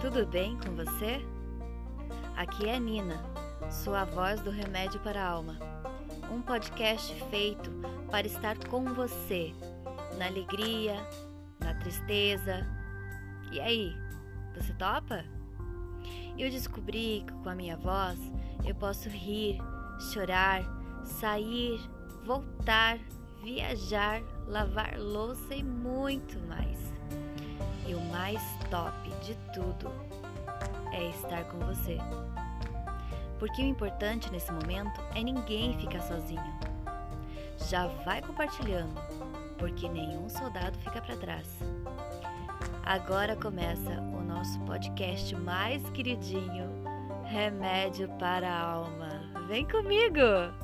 Tudo bem com você? Aqui é Nina, sua voz do Remédio para a Alma. Um podcast feito para estar com você na alegria, na tristeza. E aí, você topa? Eu descobri que com a minha voz eu posso rir, chorar, sair, voltar, viajar, lavar louça e muito mais. Mais top de tudo é estar com você. Porque o importante nesse momento é ninguém ficar sozinho. Já vai compartilhando, porque nenhum soldado fica para trás. Agora começa o nosso podcast mais queridinho, Remédio para a Alma. Vem comigo!